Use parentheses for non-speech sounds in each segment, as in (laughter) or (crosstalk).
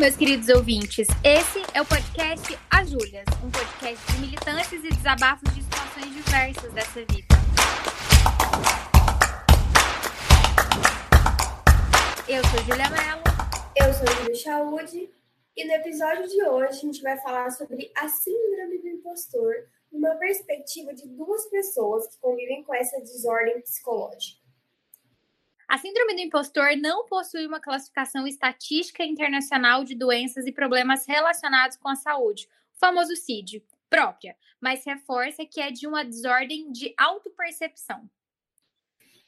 meus queridos ouvintes. Esse é o podcast As Júlias, um podcast de militantes e desabafos de situações diversas dessa vida. Eu sou Julia Mello. Eu sou Júlia Chaude. E no episódio de hoje a gente vai falar sobre a síndrome do impostor, numa perspectiva de duas pessoas que convivem com essa desordem psicológica. A síndrome do impostor não possui uma classificação estatística internacional de doenças e problemas relacionados com a saúde, o famoso CID, própria, mas reforça que é de uma desordem de autopercepção.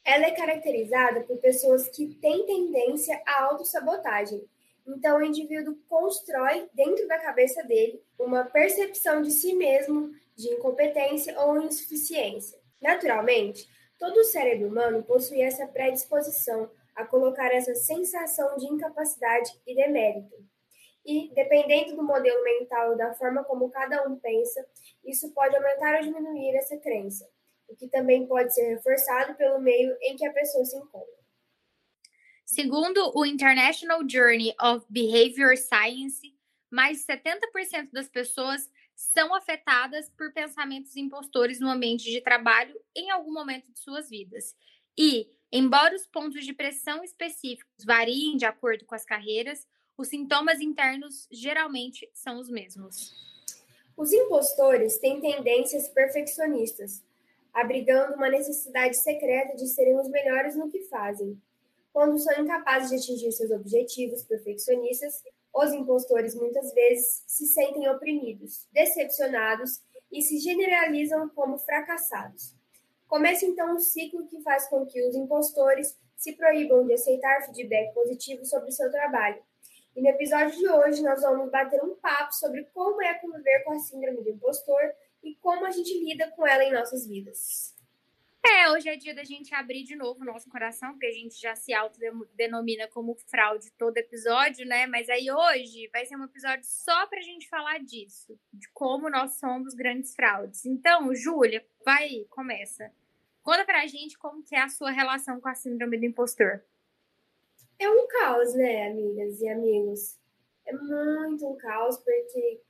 Ela é caracterizada por pessoas que têm tendência à autossabotagem. Então, o indivíduo constrói dentro da cabeça dele uma percepção de si mesmo de incompetência ou insuficiência. Naturalmente, Todo o cérebro humano possui essa predisposição a colocar essa sensação de incapacidade e demérito. E, dependendo do modelo mental e da forma como cada um pensa, isso pode aumentar ou diminuir essa crença, o que também pode ser reforçado pelo meio em que a pessoa se encontra. Segundo o International Journey of Behavior Science, mais de 70% das pessoas são afetadas por pensamentos impostores no ambiente de trabalho em algum momento de suas vidas. E, embora os pontos de pressão específicos variem de acordo com as carreiras, os sintomas internos geralmente são os mesmos. Os impostores têm tendências perfeccionistas, abrigando uma necessidade secreta de serem os melhores no que fazem. Quando são incapazes de atingir seus objetivos perfeccionistas, os impostores muitas vezes se sentem oprimidos, decepcionados e se generalizam como fracassados. Começa então um ciclo que faz com que os impostores se proíbam de aceitar feedback positivo sobre o seu trabalho. E no episódio de hoje nós vamos bater um papo sobre como é conviver com a síndrome do impostor e como a gente lida com ela em nossas vidas. É, hoje é dia da gente abrir de novo o nosso coração, porque a gente já se autodenomina como fraude todo episódio, né? Mas aí hoje vai ser um episódio só pra gente falar disso, de como nós somos grandes fraudes. Então, Júlia, vai, começa. Conta pra gente como que é a sua relação com a síndrome do impostor. É um caos, né, amigas e amigos? É muito um caos, porque,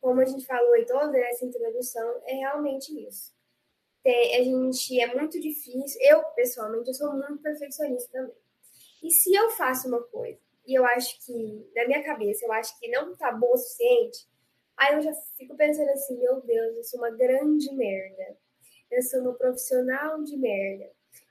como a gente falou em toda essa introdução, é realmente isso tem, a gente é muito difícil. Eu, pessoalmente, eu sou muito perfeccionista também. E se eu faço uma coisa e eu acho que, na minha cabeça, eu acho que não tá bom o suficiente, aí eu já fico pensando assim: meu Deus, eu sou uma grande merda. Eu sou uma profissional de merda.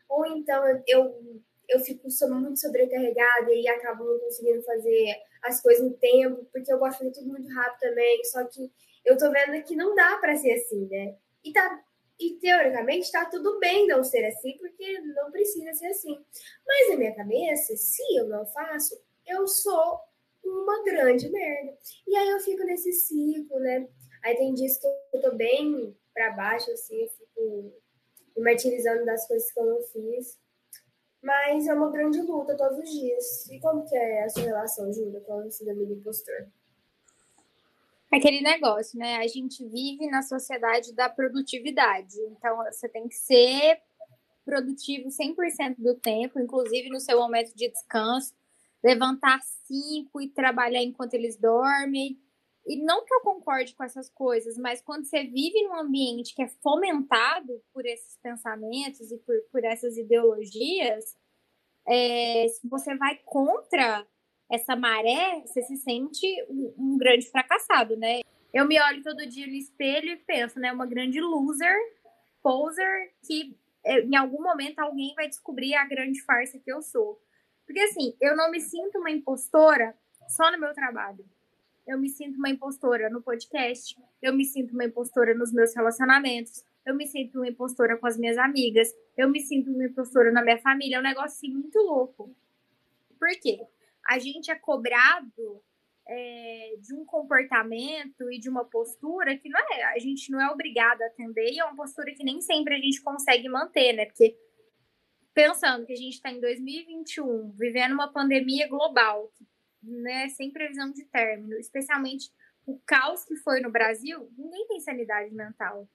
Ou então eu, eu, eu fico muito sobrecarregada e acabo não conseguindo fazer as coisas no tempo, porque eu gosto de fazer tudo muito rápido também. Só que eu tô vendo que não dá para ser assim, né? E tá e teoricamente está tudo bem não ser assim, porque não precisa ser assim. Mas na minha cabeça, se eu não faço, eu sou uma grande merda. E aí eu fico nesse ciclo, né? Aí tem dias que eu tô bem para baixo, assim, eu fico me martirizando das coisas que eu não fiz. Mas é uma grande luta todos os dias. E como que é a sua relação, Júlia, com o síndrome do impostor? Aquele negócio, né? A gente vive na sociedade da produtividade. Então, você tem que ser produtivo 100% do tempo, inclusive no seu momento de descanso. Levantar cinco e trabalhar enquanto eles dormem. E não que eu concorde com essas coisas, mas quando você vive num ambiente que é fomentado por esses pensamentos e por, por essas ideologias, é, se você vai contra essa maré, você se sente um, um, grande fracassado, né? Eu me olho todo dia no espelho e penso, né? Uma grande loser, poser, que é, em algum momento alguém vai descobrir a grande farsa que eu sou. Porque assim, eu não me sinto uma impostora só no meu trabalho. Eu me sinto uma impostora no podcast, eu me sinto uma impostora nos meus relacionamentos, eu me sinto uma impostora com as minhas amigas, eu me sinto uma impostora na minha família. É um negócio assim, muito louco. Por quê? A gente é cobrado é, de um comportamento e de uma postura que não é, a gente não é obrigado a atender e é uma postura que nem sempre a gente consegue manter, né? Porque pensando que a gente está em 2021, vivendo uma pandemia global, né, sem previsão de término, especialmente o caos que foi no Brasil, ninguém tem sanidade mental.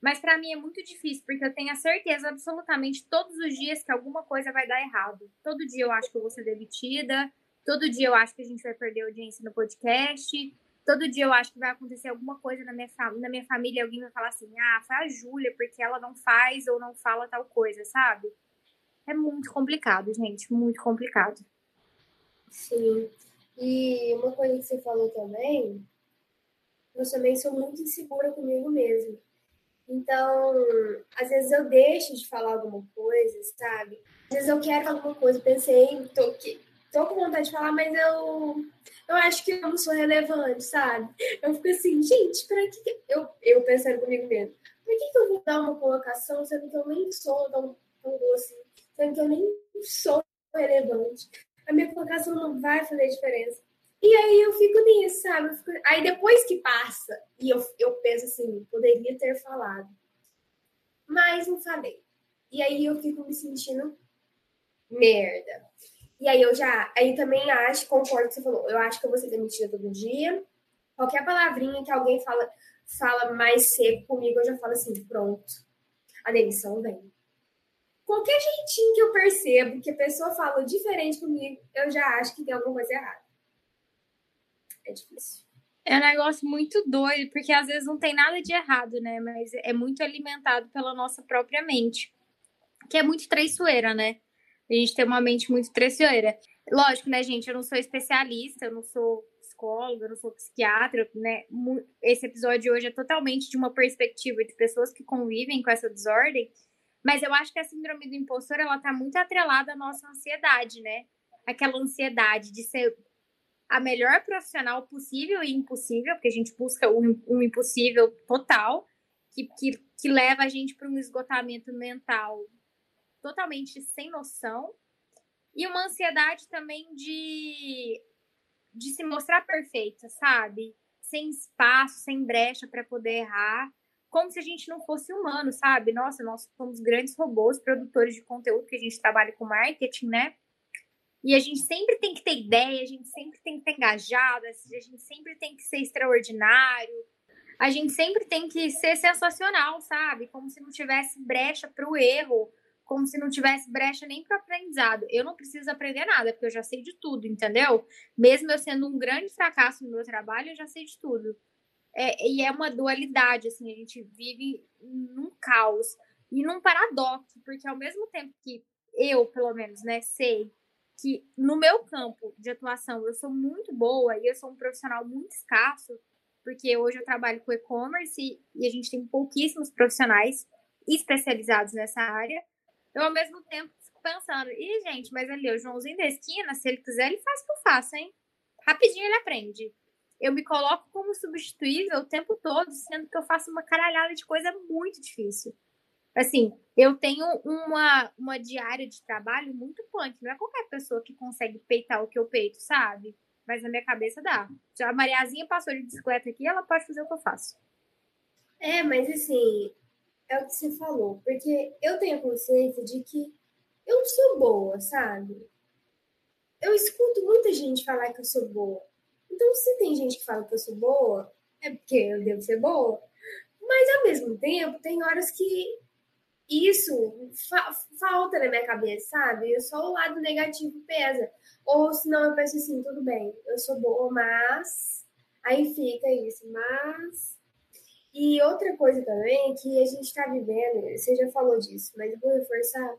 Mas para mim é muito difícil, porque eu tenho a certeza absolutamente todos os dias que alguma coisa vai dar errado. Todo dia eu acho que eu vou ser demitida, Todo dia eu acho que a gente vai perder audiência no podcast. Todo dia eu acho que vai acontecer alguma coisa na minha, na minha família. Alguém vai falar assim: ah, foi a Júlia, porque ela não faz ou não fala tal coisa, sabe? É muito complicado, gente. Muito complicado. Sim. E uma coisa que você falou também, eu também sou muito insegura comigo mesma. Então, às vezes eu deixo de falar alguma coisa, sabe? Às vezes eu quero alguma coisa, pensei, tô, tô com vontade de falar, mas eu, eu acho que eu não sou relevante, sabe? Eu fico assim, gente, que, que, eu, eu pensando comigo mesmo, pra que, que eu vou dar uma colocação sendo que eu nem sou tão, tão boa assim, sendo que eu nem sou relevante? A minha colocação não vai fazer diferença. E aí eu fico nisso, sabe? Fico... Aí depois que passa, e eu, eu penso assim, poderia ter falado. Mas não falei. E aí eu fico me sentindo merda. E aí eu já, aí também acho, concordo com o que você falou, eu acho que eu vou ser demitida todo dia. Qualquer palavrinha que alguém fala, fala mais seco comigo, eu já falo assim, pronto, a demissão vem. Qualquer jeitinho que eu percebo que a pessoa fala diferente comigo, eu já acho que tem alguma coisa errada. É difícil. É um negócio muito doido, porque às vezes não tem nada de errado, né? Mas é muito alimentado pela nossa própria mente. Que é muito traiçoeira, né? A gente tem uma mente muito traiçoeira. Lógico, né, gente? Eu não sou especialista, eu não sou psicóloga, eu não sou psiquiatra, né? Esse episódio hoje é totalmente de uma perspectiva de pessoas que convivem com essa desordem. Mas eu acho que a síndrome do impostor, ela tá muito atrelada à nossa ansiedade, né? Aquela ansiedade de ser a melhor profissional possível e impossível, porque a gente busca um, um impossível total, que, que, que leva a gente para um esgotamento mental totalmente sem noção, e uma ansiedade também de, de se mostrar perfeita, sabe? Sem espaço, sem brecha para poder errar, como se a gente não fosse humano, sabe? Nossa, nós somos grandes robôs, produtores de conteúdo, que a gente trabalha com marketing, né? E a gente sempre tem que ter ideia, a gente sempre tem que estar engajada, a gente sempre tem que ser extraordinário, a gente sempre tem que ser sensacional, sabe? Como se não tivesse brecha para o erro, como se não tivesse brecha nem para aprendizado. Eu não preciso aprender nada, porque eu já sei de tudo, entendeu? Mesmo eu sendo um grande fracasso no meu trabalho, eu já sei de tudo. É, e é uma dualidade, assim, a gente vive num caos e num paradoxo, porque ao mesmo tempo que eu, pelo menos, né, sei que no meu campo de atuação eu sou muito boa e eu sou um profissional muito escasso, porque hoje eu trabalho com e-commerce e, a gente tem pouquíssimos profissionais especializados nessa área. Eu, ao mesmo tempo, fico pensando, e gente, mas ali, o Joãozinho da esquina, se ele quiser, ele faz o que eu faço, hein? Rapidinho ele aprende. Eu me coloco como substituível o tempo todo, sendo que eu faço uma caralhada de coisa muito difícil. Assim, eu tenho uma, uma diária de trabalho muito punk. Não é qualquer pessoa que consegue peitar o que eu peito, sabe? Mas na minha cabeça dá. Já a Mariazinha passou de bicicleta aqui, ela pode fazer o que eu faço. É, mas assim, é o que você falou. Porque eu tenho consciência de que eu sou boa, sabe? Eu escuto muita gente falar que eu sou boa. Então, se tem gente que fala que eu sou boa, é porque eu devo ser boa. Mas, ao mesmo tempo, tem horas que isso fa falta na minha cabeça, sabe? Só o lado negativo pesa. Ou senão eu penso assim, tudo bem, eu sou boa, mas. Aí fica isso, mas. E outra coisa também que a gente está vivendo, você já falou disso, mas eu vou reforçar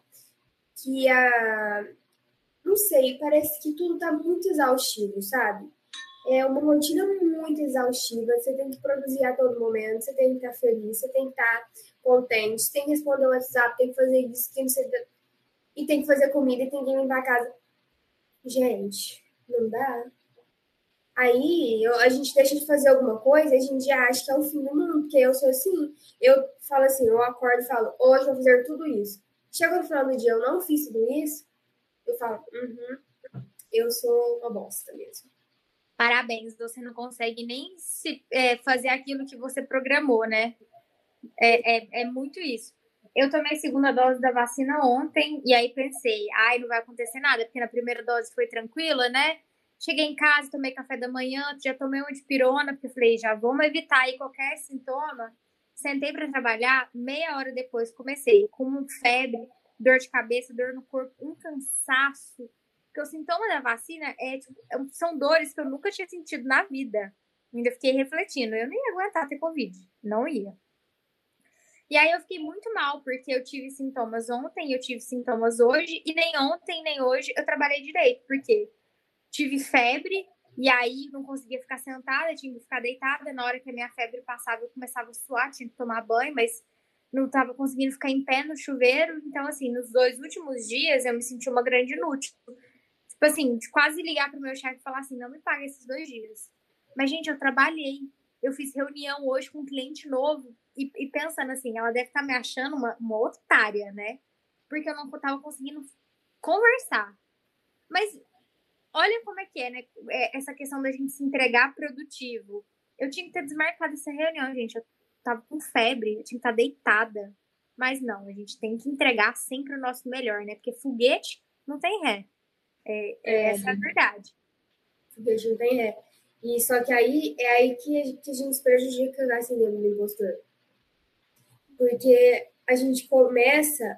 que a. Não sei, parece que tudo tá muito exaustivo, sabe? É uma rotina muito exaustiva, você tem que produzir a todo momento, você tem que estar feliz, você tem que estar contente, tem que responder o WhatsApp, tem que fazer isso, tem que ser... e tem que fazer comida e tem que limpar a casa. Gente, não dá. Aí eu, a gente deixa de fazer alguma coisa, a gente já acha que é o fim do mundo, porque eu sou assim. Eu falo assim, eu acordo e falo, hoje vou fazer tudo isso. Chega no final do dia, eu não fiz tudo isso, eu falo, uhum, eu sou uma bosta mesmo. Parabéns, você não consegue nem se, é, fazer aquilo que você programou, né? É, é, é muito isso. Eu tomei a segunda dose da vacina ontem e aí pensei, ai, não vai acontecer nada, porque na primeira dose foi tranquila, né? Cheguei em casa, tomei café da manhã, já tomei uma de pirona, porque falei, já vamos evitar aí qualquer sintoma. Sentei para trabalhar, meia hora depois comecei com febre, dor de cabeça, dor no corpo, um cansaço. Porque o sintoma da vacina é, tipo, é são dores que eu nunca tinha sentido na vida. Ainda fiquei refletindo, eu nem ia aguentar ter Covid. Não ia. E aí eu fiquei muito mal, porque eu tive sintomas ontem, eu tive sintomas hoje, e nem ontem, nem hoje eu trabalhei direito, porque tive febre, e aí não conseguia ficar sentada, tinha que ficar deitada. Na hora que a minha febre passava, eu começava a suar, tinha que tomar banho, mas não estava conseguindo ficar em pé no chuveiro. Então, assim, nos dois últimos dias eu me senti uma grande inútil. Tipo assim, de quase ligar pro meu chefe e falar assim: não me paga esses dois dias. Mas, gente, eu trabalhei. Eu fiz reunião hoje com um cliente novo e, e pensando assim, ela deve estar tá me achando uma, uma otária, né? Porque eu não estava conseguindo conversar. Mas olha como é que é, né? É, essa questão da gente se entregar produtivo. Eu tinha que ter desmarcado essa reunião, gente. Eu tava com febre, eu tinha que estar deitada. Mas não, a gente tem que entregar sempre o nosso melhor, né? Porque foguete não tem ré. É, é, essa é a verdade. Foguete não tem ré. E só que aí é aí que a gente, que a gente prejudica na síndrome do impostor. Porque a gente começa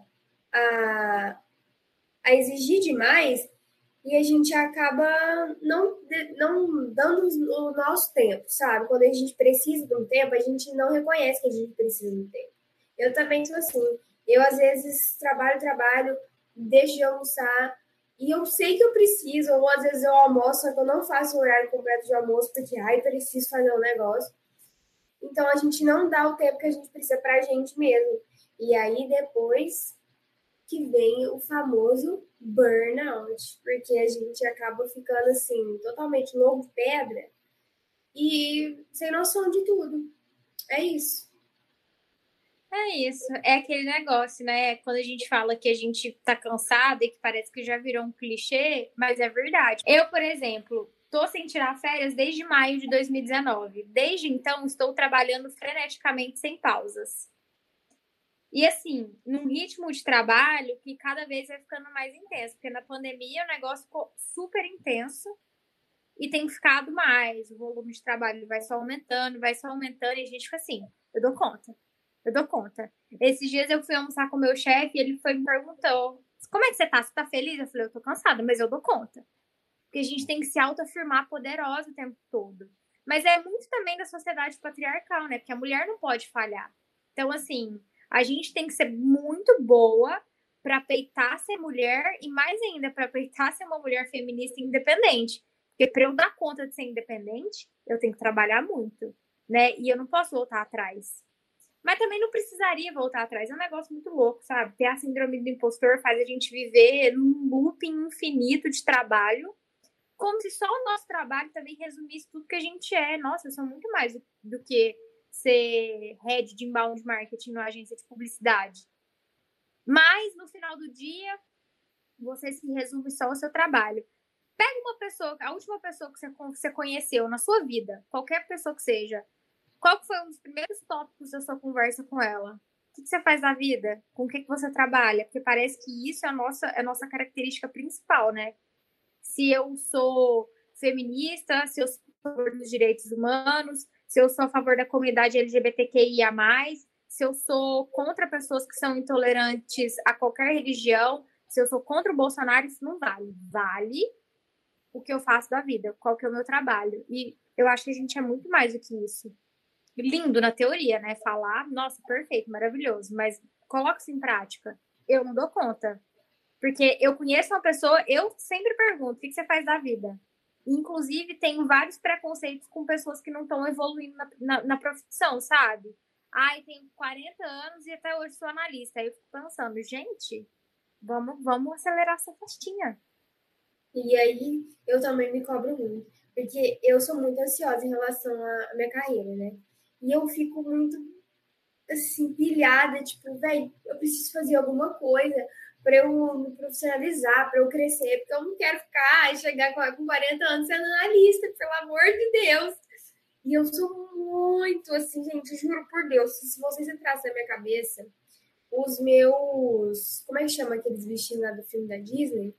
a, a exigir demais e a gente acaba não, não dando o nosso tempo, sabe? Quando a gente precisa de um tempo, a gente não reconhece que a gente precisa de um tempo. Eu também sou assim. Eu, às vezes, trabalho, trabalho, deixo de almoçar, e eu sei que eu preciso, ou às vezes eu almoço, só que eu não faço o horário completo de almoço, porque, ai, preciso fazer um negócio. Então, a gente não dá o tempo que a gente precisa pra gente mesmo. E aí, depois que vem o famoso burnout, porque a gente acaba ficando, assim, totalmente louco pedra e sem noção de tudo. É isso. É isso, é aquele negócio, né? Quando a gente fala que a gente tá cansada e que parece que já virou um clichê, mas é verdade. Eu, por exemplo, tô sem tirar férias desde maio de 2019. Desde então, estou trabalhando freneticamente sem pausas. E assim, num ritmo de trabalho que cada vez vai ficando mais intenso, porque na pandemia o negócio ficou super intenso e tem ficado mais. O volume de trabalho vai só aumentando, vai só aumentando, e a gente fica assim, eu dou conta eu dou conta. Esses dias eu fui almoçar com o meu chefe e ele foi me perguntou: Como é que você tá? Você tá feliz? Eu falei: Eu tô cansada, mas eu dou conta. Porque a gente tem que se autoafirmar poderosa o tempo todo. Mas é muito também da sociedade patriarcal, né? Porque a mulher não pode falhar. Então, assim, a gente tem que ser muito boa para peitar ser mulher e mais ainda para peitar ser uma mulher feminista independente. Porque para eu dar conta de ser independente, eu tenho que trabalhar muito, né? E eu não posso voltar atrás. Mas também não precisaria voltar atrás. É um negócio muito louco, sabe? Ter a síndrome do impostor faz a gente viver num looping infinito de trabalho, como se só o nosso trabalho também resumisse tudo que a gente é. Nossa, eu sou muito mais do, que ser head de inbound marketing numa agência de publicidade. Mas no final do dia, você se resume só ao seu trabalho. Pega uma pessoa, a última pessoa que você conheceu na sua vida, qualquer pessoa que seja, qual foi um dos primeiros tópicos da sua conversa com ela? O que, você faz na vida? Com o que você trabalha? Porque parece que isso é a nossa, é a nossa característica principal, né? Se eu sou feminista, se eu sou a favor dos direitos humanos, se eu sou a favor da comunidade LGBTQIA, se eu sou contra pessoas que são intolerantes a qualquer religião, se eu sou contra o Bolsonaro, isso não vale. Vale o que eu faço da vida, qual que é o meu trabalho. E eu acho que a gente é muito mais do que isso lindo na teoria, né? Falar, nossa, perfeito, maravilhoso, mas coloca isso em prática. Eu não dou conta. Porque eu conheço uma pessoa, eu sempre pergunto: o que você faz da vida? Inclusive, tenho vários preconceitos com pessoas que não estão evoluindo na, na, na, profissão, sabe? Ai, tenho 40 anos e até hoje sou analista. Aí eu fico pensando, gente, vamos, vamos acelerar essa festinha. E aí, eu também me cobro muito. Porque eu sou muito ansiosa em relação à minha carreira, né? E eu fico muito, assim, pilhada, tipo, velho, eu preciso fazer alguma coisa para eu me profissionalizar, para eu crescer, porque eu não quero ficar e chegar com 40 anos sendo analista, pelo amor de Deus. E eu sou muito assim, gente, juro por Deus, se vocês entrassem na minha cabeça, os meus. Como é que chama aqueles bichinhos lá do filme da Disney?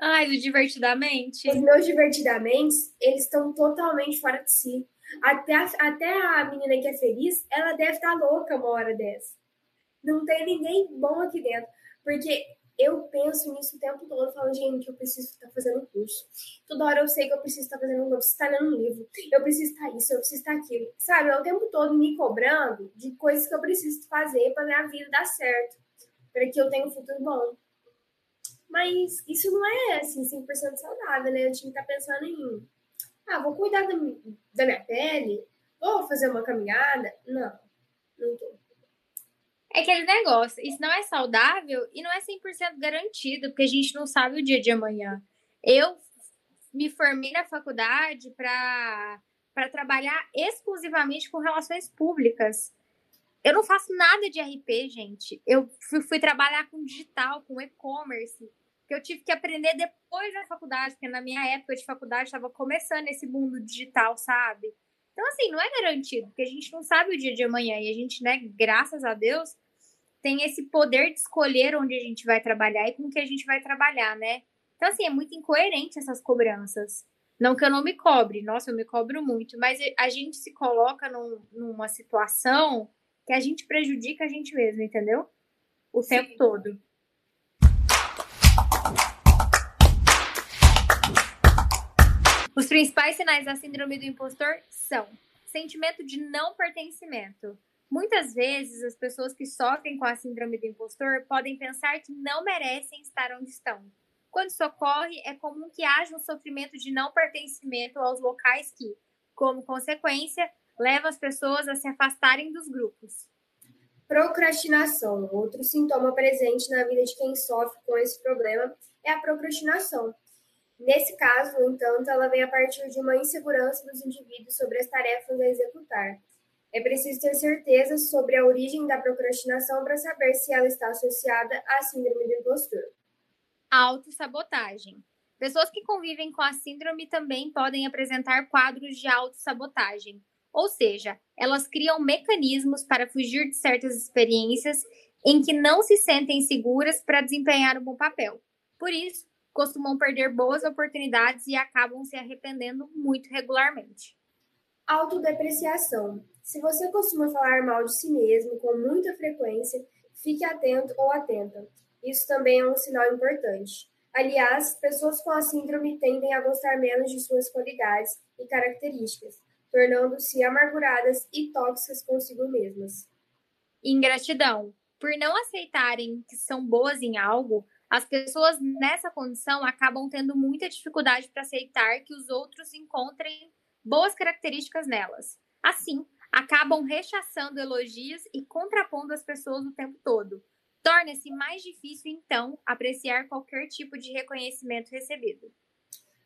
Ai, do Divertidamente. Os meus Divertidamente, eles estão totalmente fora de si. Até a, até a menina que é feliz, ela deve estar louca uma hora dessa. Não tem ninguém bom aqui dentro. Porque eu penso nisso o tempo todo, falando, gente, eu preciso estar fazendo um curso. Toda hora eu sei que eu preciso estar fazendo um curso, eu estar lendo um livro, eu preciso estar isso, eu preciso estar aquilo. Sabe, eu o tempo todo me cobrando de coisas que eu preciso fazer para minha vida dar certo, para que eu tenha um futuro bom. Mas isso não é, assim, 100% saudável, né? Eu tinha que estar pensando em, ah, vou cuidar da, da minha pele, vou fazer uma caminhada. Não, não tô. É aquele negócio, isso não é saudável e não é 100% garantido, porque a gente não sabe o dia de amanhã. Eu me formei na faculdade para trabalhar exclusivamente com relações públicas. Eu não faço nada de RP, gente. Eu fui, fui trabalhar com digital, com e-commerce, que eu tive que aprender depois da faculdade, porque na minha época de faculdade estava começando esse mundo digital, sabe? Então, assim, não é garantido, porque a gente não sabe o dia de amanhã. E a gente, né, graças a Deus, tem esse poder de escolher onde a gente vai trabalhar e com que a gente vai trabalhar, né? Então, assim, é muito incoerente essas cobranças. Não que eu não me cobre, nossa, eu me cobro muito, mas a gente se coloca num, numa situação que a gente prejudica a gente mesmo, entendeu? O Sim. tempo todo. Os principais sinais da síndrome do impostor são sentimento de não pertencimento, Muitas vezes, as pessoas que sofrem com a síndrome do impostor podem pensar que não merecem estar onde estão. Quando isso ocorre, é comum que haja um sofrimento de não pertencimento aos locais que, como consequência, leva as pessoas a se afastarem dos grupos. Procrastinação. Outro sintoma presente na vida de quem sofre com esse problema é a procrastinação. Nesse caso, no entanto, ela vem a partir de uma insegurança dos indivíduos sobre as tarefas a executar é preciso ter certeza sobre a origem da procrastinação para saber se ela está associada à síndrome do impostor. Autossabotagem. Pessoas que convivem com a síndrome também podem apresentar quadros de autossabotagem, ou seja, elas criam mecanismos para fugir de certas experiências em que não se sentem seguras para desempenhar um bom papel. Por isso, costumam perder boas oportunidades e acabam se arrependendo muito regularmente. Autodepreciação. Se você costuma falar mal de si mesmo com muita frequência, fique atento ou atenta. Isso também é um sinal importante. Aliás, pessoas com a síndrome tendem a gostar menos de suas qualidades e características, tornando-se amarguradas e tóxicas consigo mesmas. Ingratidão. Por não aceitarem que são boas em algo, as pessoas nessa condição acabam tendo muita dificuldade para aceitar que os outros encontrem boas características nelas. Assim, acabam rechaçando elogios e contrapondo as pessoas o tempo todo. Torna-se mais difícil, então, apreciar qualquer tipo de reconhecimento recebido.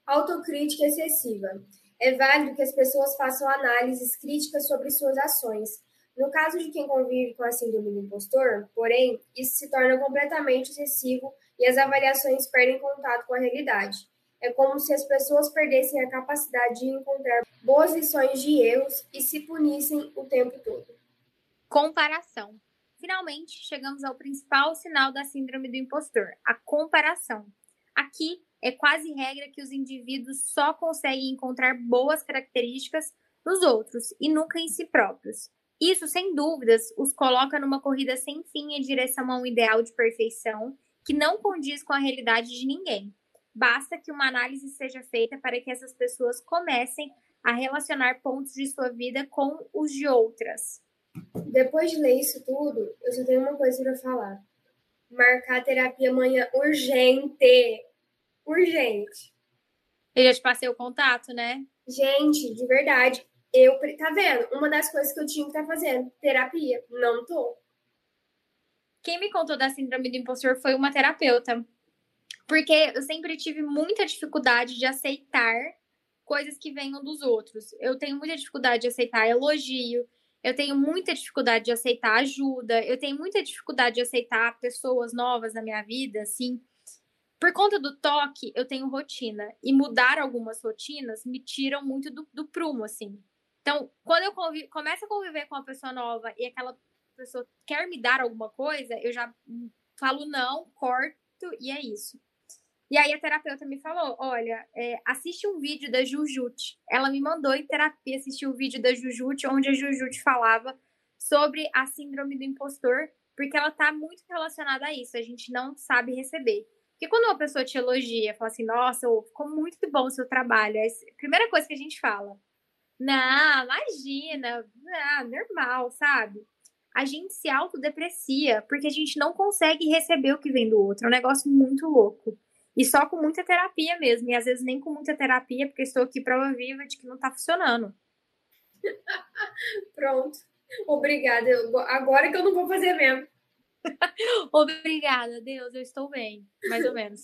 Autocrítica excessiva. É válido que as pessoas façam análises críticas sobre suas ações. No caso de quem convive com a síndrome do impostor, porém, isso se torna completamente excessivo e as avaliações perdem contato com a realidade. É como se as pessoas perdessem a capacidade de encontrar boas lições de erros e se punissem o tempo todo. Comparação. Finalmente, chegamos ao principal sinal da síndrome do impostor, a comparação. Aqui é quase regra que os indivíduos só conseguem encontrar boas características nos outros e nunca em si próprios. Isso, sem dúvidas, os coloca numa corrida sem fim em direção a um ideal de perfeição que não condiz com a realidade de ninguém. Basta que uma análise seja feita para que essas pessoas comecem a relacionar pontos de sua vida com os de outras. Depois de ler isso tudo, eu só tenho uma coisa para falar. Marcar terapia amanhã urgente. Urgente. Eu já te passei o contato, né? Gente, de verdade. Eu, tá vendo? Uma das coisas que eu tinha que estar tá fazendo, terapia. Não tô. Quem me contou da síndrome do impostor foi uma terapeuta. Porque eu sempre tive muita dificuldade de aceitar coisas que venham dos outros. Eu tenho muita dificuldade de aceitar elogio, eu tenho muita dificuldade de aceitar ajuda, eu tenho muita dificuldade de aceitar pessoas novas na minha vida, assim. Por conta do toque, eu tenho rotina. E mudar algumas rotinas me tiram muito do, do prumo, assim. Então, quando eu começo a conviver com uma pessoa nova e aquela pessoa quer me dar alguma coisa, eu já falo não, corto e é isso. E aí a terapeuta me falou: olha, é, assiste um vídeo da Jujute. Ela me mandou em terapia assistir o um vídeo da Jujute, onde a Jujute falava sobre a síndrome do impostor porque ela tá muito relacionada a isso, a gente não sabe receber. Porque quando uma pessoa te elogia, fala assim, nossa, ficou muito bom o seu trabalho, é a primeira coisa que a gente fala, não, imagina, não, normal, sabe? A gente se autodeprecia porque a gente não consegue receber o que vem do outro. É um negócio muito louco. E só com muita terapia mesmo. E às vezes nem com muita terapia, porque estou aqui prova viva de que não tá funcionando. (laughs) Pronto. Obrigada. Agora que eu não vou fazer mesmo. (laughs) Obrigada, Deus, eu estou bem, mais ou menos.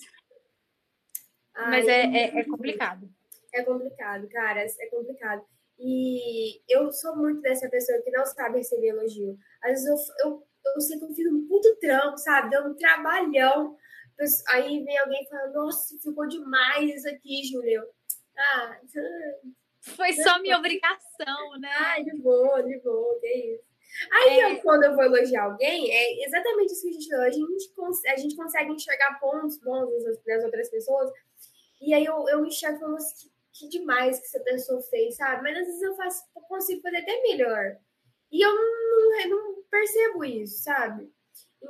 Ai, Mas é, é, é, complicado. É complicado, cara, é complicado. E eu sou muito dessa pessoa que não sabe receber elogio. Às vezes eu, eu, eu sei que eu fiz um puto trampo, sabe? Deu um trabalhão. Aí vem alguém falando, nossa, ficou demais isso aqui, Júlio. Ah, foi só minha obrigação, né? Ai, de boa, de boa, que isso. Aí, é... eu, quando eu vou elogiar alguém, é exatamente isso que a gente falou. A gente, a gente consegue enxergar pontos bons das outras pessoas. E aí eu, eu enxergo como que, que demais que essa pessoa fez, sabe? Mas às vezes eu faço, eu consigo fazer até melhor. E eu não, eu não percebo isso, sabe?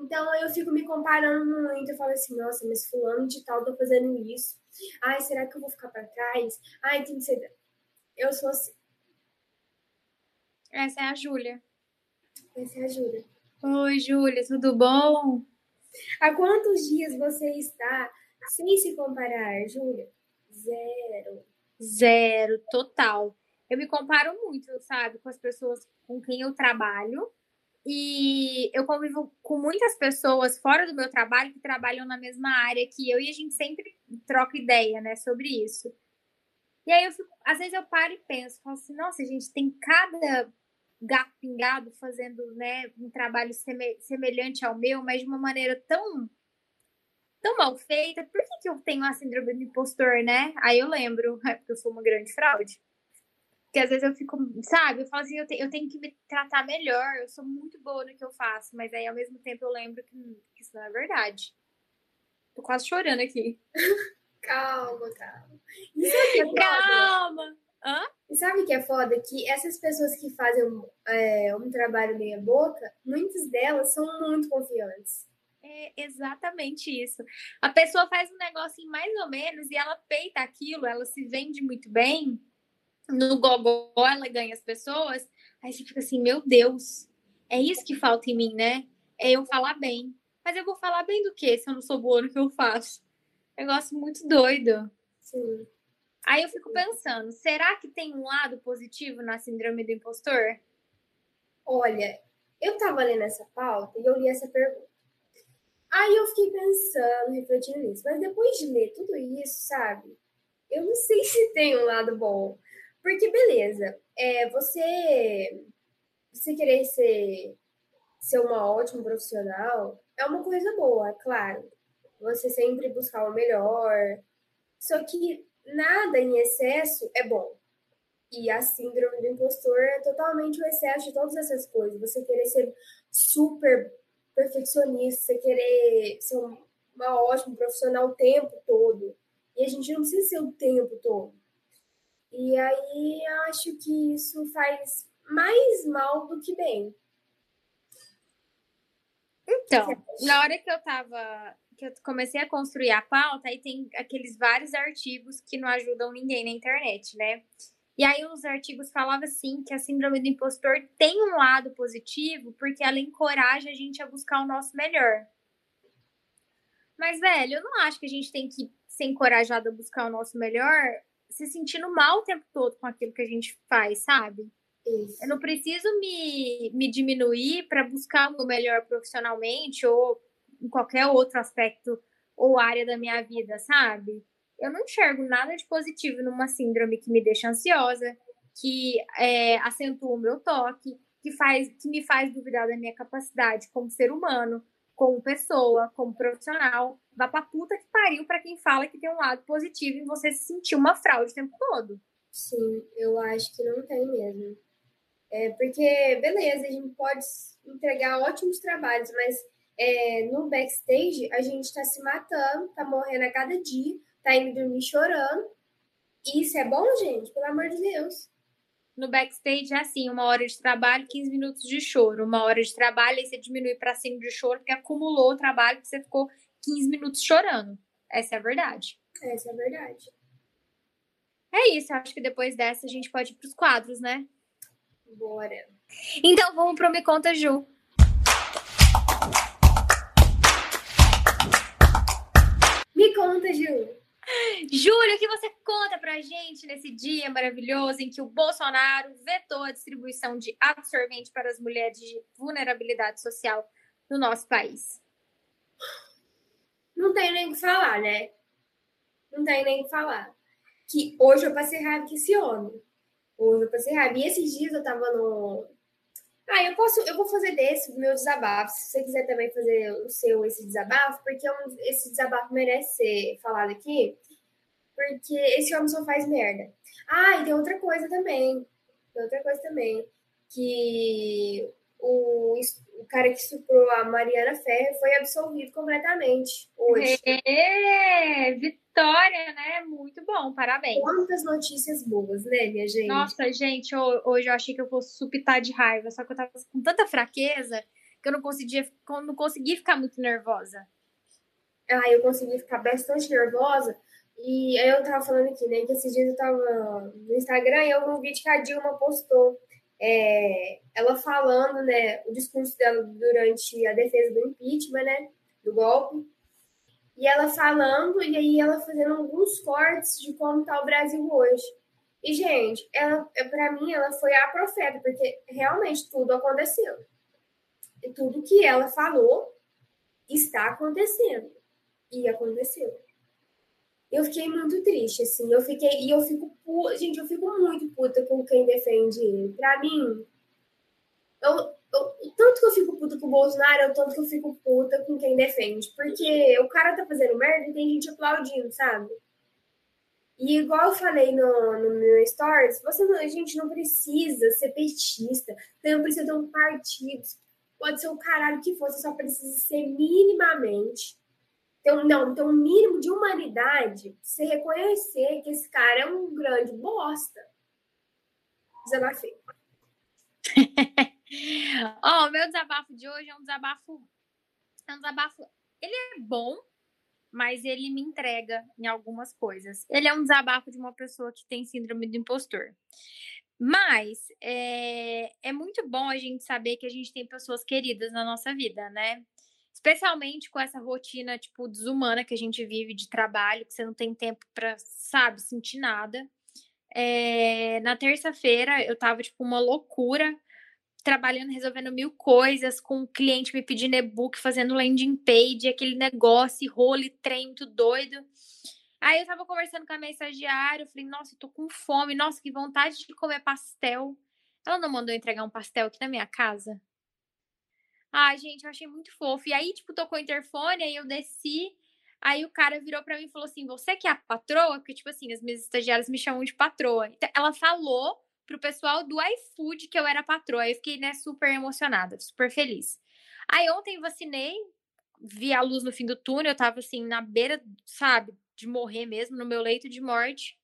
Então eu fico me comparando muito. Eu falo assim, nossa, mas fulano de tal tá fazendo isso. Ai, será que eu vou ficar para trás? Ai, tem que ser. Eu sou assim. Essa é a Júlia. Essa é a Júlia. Oi, Júlia, tudo bom? Há quantos dias você está sem se comparar, Júlia? Zero. Zero, total. Eu me comparo muito, sabe, com as pessoas com quem eu trabalho. E eu convivo com muitas pessoas fora do meu trabalho que trabalham na mesma área que eu e a gente sempre troca ideia, né, sobre isso. E aí eu fico, às vezes eu paro e penso, falo assim, nossa, gente tem cada gato pingado fazendo, né, um trabalho semelhante ao meu, mas de uma maneira tão tão mal feita. Por que, que eu tenho a síndrome do impostor, né? Aí eu lembro, (laughs) é porque eu sou uma grande fraude. Porque às vezes eu fico, sabe, eu falo assim, eu, te, eu tenho que me tratar melhor, eu sou muito boa no que eu faço, mas aí ao mesmo tempo eu lembro que, que isso não é verdade. Tô quase chorando aqui. (laughs) calma, calma. Isso aqui é calma! Hã? E sabe o que é foda? Que essas pessoas que fazem é, um trabalho meia boca, muitas delas são muito confiantes. É exatamente isso. A pessoa faz um negócio mais ou menos e ela peita aquilo, ela se vende muito bem, no gogó ela ganha as pessoas, aí você fica assim, meu Deus, é isso que falta em mim, né? É eu falar bem. Mas eu vou falar bem do que se eu não sou boa no que eu faço? Negócio muito doido. Sim. Aí eu fico pensando, será que tem um lado positivo na síndrome do impostor? Olha, eu tava lendo essa pauta e eu li essa pergunta. Aí eu fiquei pensando, refletindo nisso. Mas depois de ler tudo isso, sabe? Eu não sei se tem um lado bom. Porque, beleza, é, você, você querer ser, ser uma ótima profissional é uma coisa boa, é claro. Você sempre buscar o melhor. Só que nada em excesso é bom. E a síndrome do impostor é totalmente o excesso de todas essas coisas. Você querer ser super perfeccionista, você querer ser uma ótima profissional o tempo todo. E a gente não precisa ser o tempo todo. E aí eu acho que isso faz mais mal do que bem. Então, na hora que eu tava. que eu comecei a construir a pauta, aí tem aqueles vários artigos que não ajudam ninguém na internet, né? E aí os artigos falavam assim que a síndrome do impostor tem um lado positivo porque ela encoraja a gente a buscar o nosso melhor. Mas, velho, eu não acho que a gente tem que ser encorajado a buscar o nosso melhor se sentindo mal o tempo todo com aquilo que a gente faz, sabe? Isso. Eu não preciso me, me diminuir para buscar o meu melhor profissionalmente ou em qualquer outro aspecto ou área da minha vida, sabe? Eu não enxergo nada de positivo numa síndrome que me deixa ansiosa, que é, acentua o meu toque, que, faz, que me faz duvidar da minha capacidade como ser humano, como pessoa, como profissional. Vá pra puta que pariu para quem fala que tem um lado positivo em você se sentir uma fraude o tempo todo. Sim, eu acho que não tem mesmo. É porque, beleza, a gente pode entregar ótimos trabalhos, mas é, no backstage a gente está se matando, tá morrendo a cada dia, tá indo dormir chorando. E isso é bom, gente? Pelo amor de Deus. no backstage é assim, uma hora de trabalho, 15 minutos de choro. Uma hora de trabalho, aí você diminui para 5 de choro, porque acumulou o trabalho que você ficou 15 minutos chorando. Essa é a verdade. Essa é a verdade. É isso, acho que depois dessa a gente pode ir pros quadros, né? Bora. Então vamos pro Me Conta Ju. Me conta, Ju. Júlio, o que você conta pra gente nesse dia maravilhoso em que o Bolsonaro vetou a distribuição de absorvente para as mulheres de vulnerabilidade social no nosso país? Não tem nem o que falar, né? Não tem nem o que falar. Que hoje eu passei raiva com esse homem. Hoje eu passei raiva. E esses dias eu tava no. Ah, eu posso, eu vou fazer desse meu desabafo. Se você quiser também fazer o seu esse desabafo, porque é esse desabafo merece ser falado aqui, porque esse homem só faz merda. Ah, e tem outra coisa também. Tem outra coisa também. Que o, o cara que estuprou a Mariana Ferrer foi absolvido completamente hoje. É, vitória, né? Muito bom, parabéns. Quantas notícias boas, né, minha gente? Nossa, gente, hoje eu achei que eu fosse supitar de raiva, só que eu tava com tanta fraqueza que eu não conseguia, não consegui ficar muito nervosa. Ah, eu consegui ficar bastante nervosa. E aí eu tava falando aqui, né, que esses dias eu tava no Instagram e eu vi um vídeo que a Dilma postou é, ela falando, né, o discurso dela durante a defesa do impeachment, né, do golpe, e ela falando, e aí ela fazendo alguns cortes de como está o Brasil hoje. E, gente, ela, para mim, ela foi a profeta, porque realmente tudo aconteceu. E tudo que ela falou está acontecendo. E aconteceu eu fiquei muito triste, assim. Eu fiquei. E eu fico. Gente, eu fico muito puta com quem defende ele. Pra mim, eu, eu, tanto que eu fico puta com o Bolsonaro, eu tanto que eu fico puta com quem defende. Porque o cara tá fazendo merda e tem gente aplaudindo, sabe? E igual eu falei no, no meu stories, você não, a gente não precisa ser petista, não precisa ter um partido, pode ser o caralho que for, você só precisa ser minimamente ter não, ter um mínimo de humanidade, você reconhecer que esse cara é um grande bosta. Desabafei. (laughs) Ó, oh, meu desabafo de hoje é um desabafo. É um desabafo. Ele é bom, mas ele me entrega em algumas coisas. Ele é um desabafo de uma pessoa que tem síndrome do impostor. Mas é, é muito bom a gente saber que a gente tem pessoas queridas na nossa vida, né? Especialmente com essa rotina, tipo, desumana que a gente vive de trabalho, que você não tem tempo para, sabe, sentir nada. É, na terça-feira eu tava, tipo, uma loucura, trabalhando, resolvendo mil coisas, com um cliente me pedindo e-book, fazendo landing page, aquele negócio, rolo trem, muito doido. Aí eu tava conversando com a minha estagiária, eu falei, nossa, eu tô com fome, nossa, que vontade de comer pastel. Ela não mandou entregar um pastel aqui na minha casa? Ai, gente, eu achei muito fofo. E aí, tipo, tocou o interfone, aí eu desci. Aí o cara virou para mim e falou assim: Você que é a patroa? Porque, tipo assim, as minhas estagiárias me chamam de patroa. Então, ela falou pro pessoal do iFood que eu era patroa. Eu fiquei, né, super emocionada, super feliz. Aí ontem vacinei, vi a luz no fim do túnel, eu tava assim, na beira, sabe, de morrer mesmo, no meu leito de morte.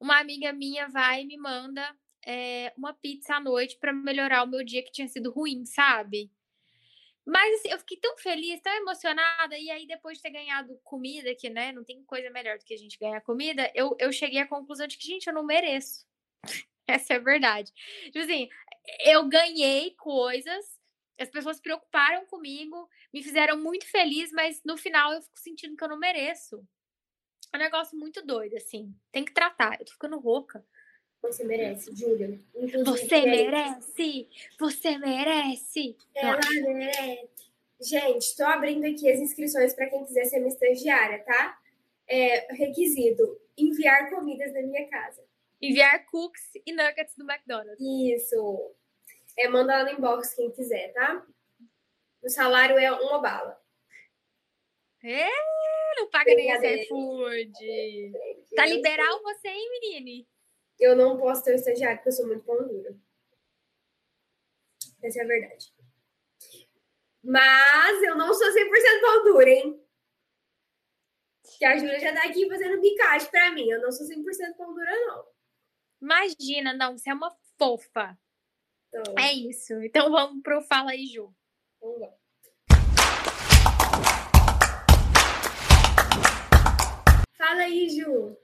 Uma amiga minha vai e me manda é, uma pizza à noite para melhorar o meu dia que tinha sido ruim, sabe? Mas assim, eu fiquei tão feliz, tão emocionada, e aí depois de ter ganhado comida, que né, não tem coisa melhor do que a gente ganhar comida, eu, eu cheguei à conclusão de que, gente, eu não mereço. (laughs) Essa é a verdade. Tipo assim, eu ganhei coisas, as pessoas se preocuparam comigo, me fizeram muito feliz, mas no final eu fico sentindo que eu não mereço. É um negócio muito doido, assim. Tem que tratar. Eu tô ficando rouca. Você merece, Júlia. Você merece! Você merece! Ela merece! Gente, estou abrindo aqui as inscrições para quem quiser ser minha estagiária, tá? É, requisito: enviar comidas da minha casa. Enviar cookies e nuggets do McDonald's. Isso. É, manda lá no inbox quem quiser, tá? O salário é uma bala. É, não paga nem a food. Tá liberal você, hein, menine? Eu não posso ter um estagiário porque eu sou muito pão dura. Essa é a verdade. Mas eu não sou 100% pão dura, hein? Que a Júlia já tá aqui fazendo bicate pra mim. Eu não sou 100% pão dura, não. Imagina, não, você é uma fofa. Então, é isso. Então vamos pro Fala aí, Ju. Vamos lá. Fala aí, Ju.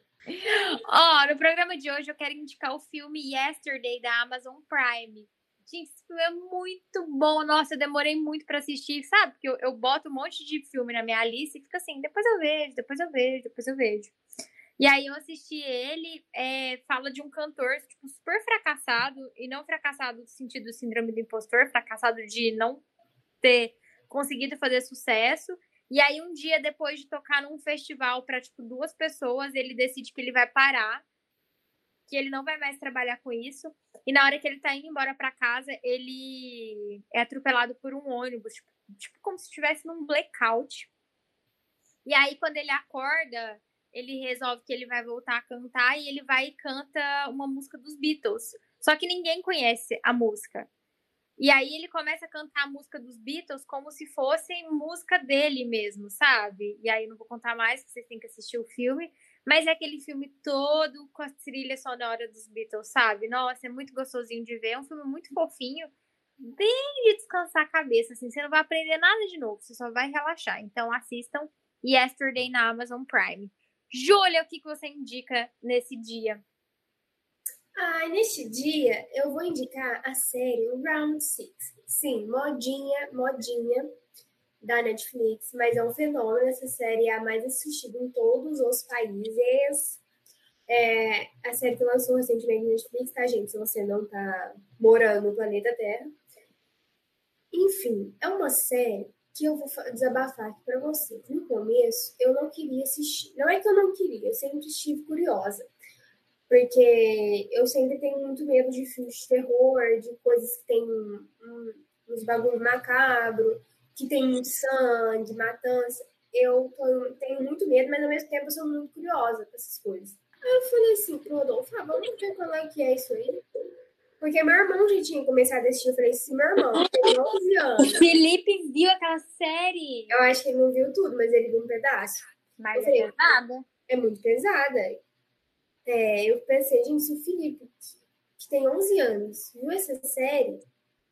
Ó, oh, no programa de hoje eu quero indicar o filme Yesterday da Amazon Prime. Gente, esse filme é muito bom. Nossa, eu demorei muito para assistir, sabe? Porque eu, eu boto um monte de filme na minha lista e fica assim, depois eu vejo, depois eu vejo, depois eu vejo. E aí eu assisti ele, é, fala de um cantor, tipo, super fracassado, e não fracassado no sentido do síndrome do impostor, fracassado de não ter conseguido fazer sucesso. E aí um dia, depois de tocar num festival para tipo, duas pessoas, ele decide que ele vai parar, que ele não vai mais trabalhar com isso. E na hora que ele tá indo embora para casa, ele é atropelado por um ônibus, tipo, tipo como se estivesse num blackout. E aí, quando ele acorda, ele resolve que ele vai voltar a cantar e ele vai e canta uma música dos Beatles. Só que ninguém conhece a música. E aí ele começa a cantar a música dos Beatles como se fosse música dele mesmo, sabe? E aí não vou contar mais, que vocês têm que assistir o filme. Mas é aquele filme todo com a trilha sonora dos Beatles, sabe? Nossa, é muito gostosinho de ver. É um filme muito fofinho, bem de descansar a cabeça, assim. Você não vai aprender nada de novo, você só vai relaxar. Então assistam Yesterday na Amazon Prime. Júlia, o que você indica nesse dia? Ah, neste dia eu vou indicar a série Round Six. Sim, modinha, modinha da Netflix, mas é um fenômeno. Essa série é a mais assistida em todos os países. É a série que lançou recentemente na Netflix, tá, gente? Se você não tá morando no planeta Terra. Enfim, é uma série que eu vou desabafar aqui para você. No começo, eu não queria assistir. Não é que eu não queria, eu sempre estive curiosa. Porque eu sempre tenho muito medo de filmes de terror, de coisas que tem um, uns bagulho macabro, que tem sangue, matança. Eu tô, tenho muito medo, mas ao mesmo tempo eu sou muito curiosa com essas coisas. Aí eu falei assim pro Rodolfo, ah, vamos ver qual é que é isso aí. Porque meu irmão já tinha começado a assistir. Eu falei, esse meu irmão tem 11 (laughs) anos. O Felipe viu aquela série. Eu acho que ele não viu tudo, mas ele viu um pedaço. Mas falei, é pesada. É muito pesada. É, eu pensei, gente, se o Felipe, que tem 11 anos, viu essa série,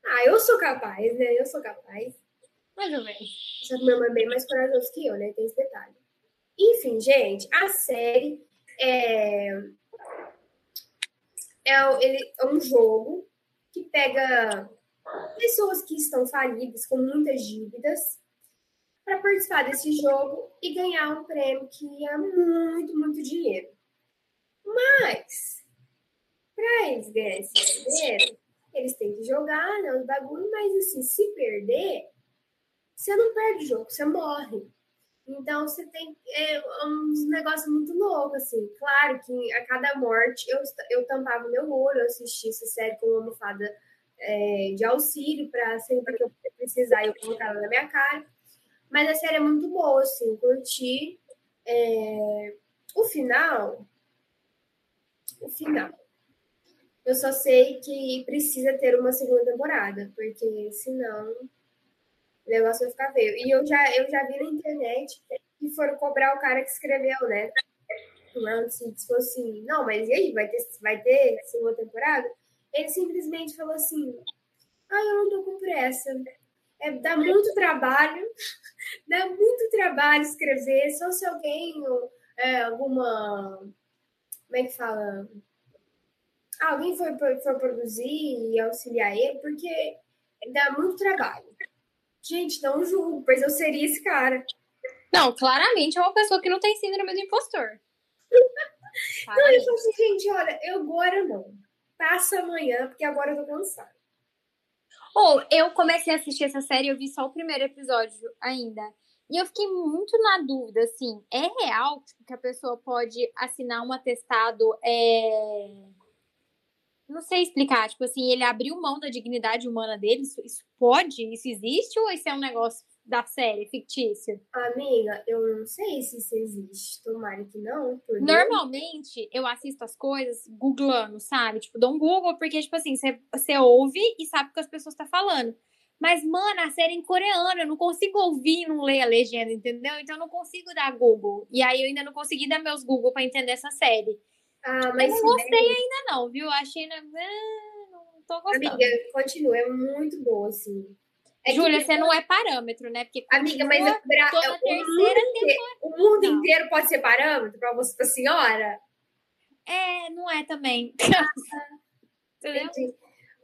ah, eu sou capaz, né? Eu sou capaz. Mais ou menos. Só que meu irmão é bem mais corajoso que eu, né? Tem esse detalhe. Enfim, gente, a série é é, ele, é um jogo que pega pessoas que estão falidas, com muitas dívidas, para participar desse jogo e ganhar um prêmio que é muito, muito dinheiro. Mas, para eles ganharem esse dinheiro, eles têm que jogar né, os bagulho, mas assim, se perder, você não perde o jogo, você morre. Então você tem é, uns negócios muito loucos, assim. Claro que a cada morte eu, eu tampava meu olho, eu assistia essa série com uma almofada é, de auxílio para sempre que eu precisar eu colocava na minha cara. Mas a série é muito boa, assim, curti. É, o final. O final. Eu só sei que precisa ter uma segunda temporada, porque senão o negócio vai ficar feio. E eu já, eu já vi na internet que foram cobrar o cara que escreveu, né? O Round Six falou assim, não, mas e aí, vai ter, vai ter segunda temporada? Ele simplesmente falou assim, ah, eu não tô com pressa. É, dá muito trabalho, (laughs) dá muito trabalho escrever, só se alguém, é, alguma, como é que fala? Ah, alguém for, for produzir e auxiliar ele, porque dá muito trabalho. Gente, não julgo, pois eu seria esse cara. Não, claramente é uma pessoa que não tem síndrome do impostor. (laughs) não, eu falo assim, gente, olha, eu agora não. Passa amanhã, porque agora eu tô cansada. Ou, oh, eu comecei a assistir essa série, eu vi só o primeiro episódio ainda. E eu fiquei muito na dúvida, assim, é real tipo, que a pessoa pode assinar um atestado é, não sei explicar, tipo assim, ele abriu mão da dignidade humana dele, isso, isso pode? Isso existe ou isso é um negócio da série fictício? Amiga, eu não sei se isso existe. Tomara que não. Normalmente, eu assisto as coisas googlando, sabe? Tipo, dou um Google, porque, tipo assim, você ouve e sabe o que as pessoas estão tá falando. Mas, mano, a série é em coreano, eu não consigo ouvir e não ler a legenda, entendeu? Então eu não consigo dar Google. E aí eu ainda não consegui dar meus Google para entender essa série. Ah, mas eu não gostei ainda não, viu? Achei... Ah, não tô gostando. Amiga, continua. É muito boa, assim. É Júlia, você não é parâmetro, né? Porque Amiga, mas bra... toda a terceira temporada. O mundo inteiro pode ser parâmetro para você, pra senhora? É, não é também. (laughs) Entendeu?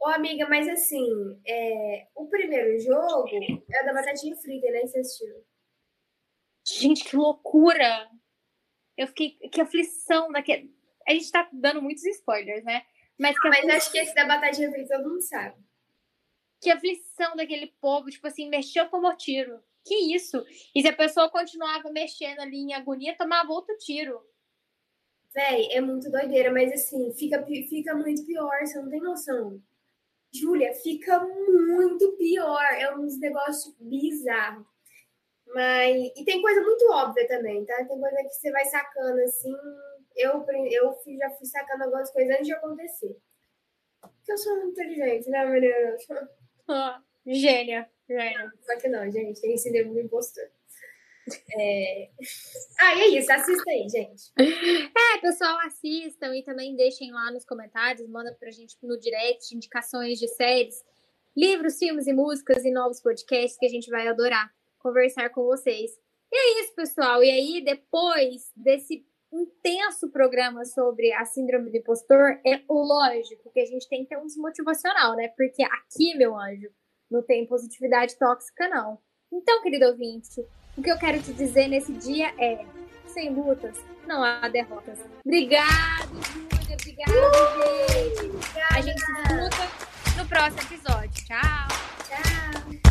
Ô, amiga, mas assim, é... o primeiro jogo é da batatinha frita, né? Você assistiu? Gente, que loucura! Eu fiquei. Que aflição daquele. A gente tá dando muitos spoilers, né? Mas, que aflição... Mas acho que esse da batatinha frita todo mundo sabe. Que aflição daquele povo, tipo assim, mexeu, tomou tiro. Que isso? E se a pessoa continuava mexendo ali em agonia, tomava outro tiro. Véi, é muito doideira, mas assim, fica, fica muito pior, você não tem noção. Júlia, fica muito pior. É uns negócios bizarros. Mas. E tem coisa muito óbvia também, tá? Tem coisa que você vai sacando assim. Eu, eu já fui sacando algumas coisas antes de acontecer. Porque eu sou muito inteligente, né, menina? gênia, gênia. Só que não, gente, tem síndrome do impostor. É... Ah, é isso, assista aí, gente. É, pessoal, assistam e também deixem lá nos comentários, manda pra gente no direct indicações de séries, livros, filmes e músicas e novos podcasts que a gente vai adorar conversar com vocês. E é isso, pessoal. E aí, depois desse intenso programa sobre a síndrome do impostor, é lógico que a gente tem que ter um desmotivacional, né? Porque aqui, meu anjo, não tem positividade tóxica, não. Então, querido ouvinte, o que eu quero te dizer nesse dia é: sem lutas, não há derrotas. Obrigado, Júlia. Obrigada, uh! gente. Obrigada. A gente se escuta no próximo episódio. Tchau. Tchau.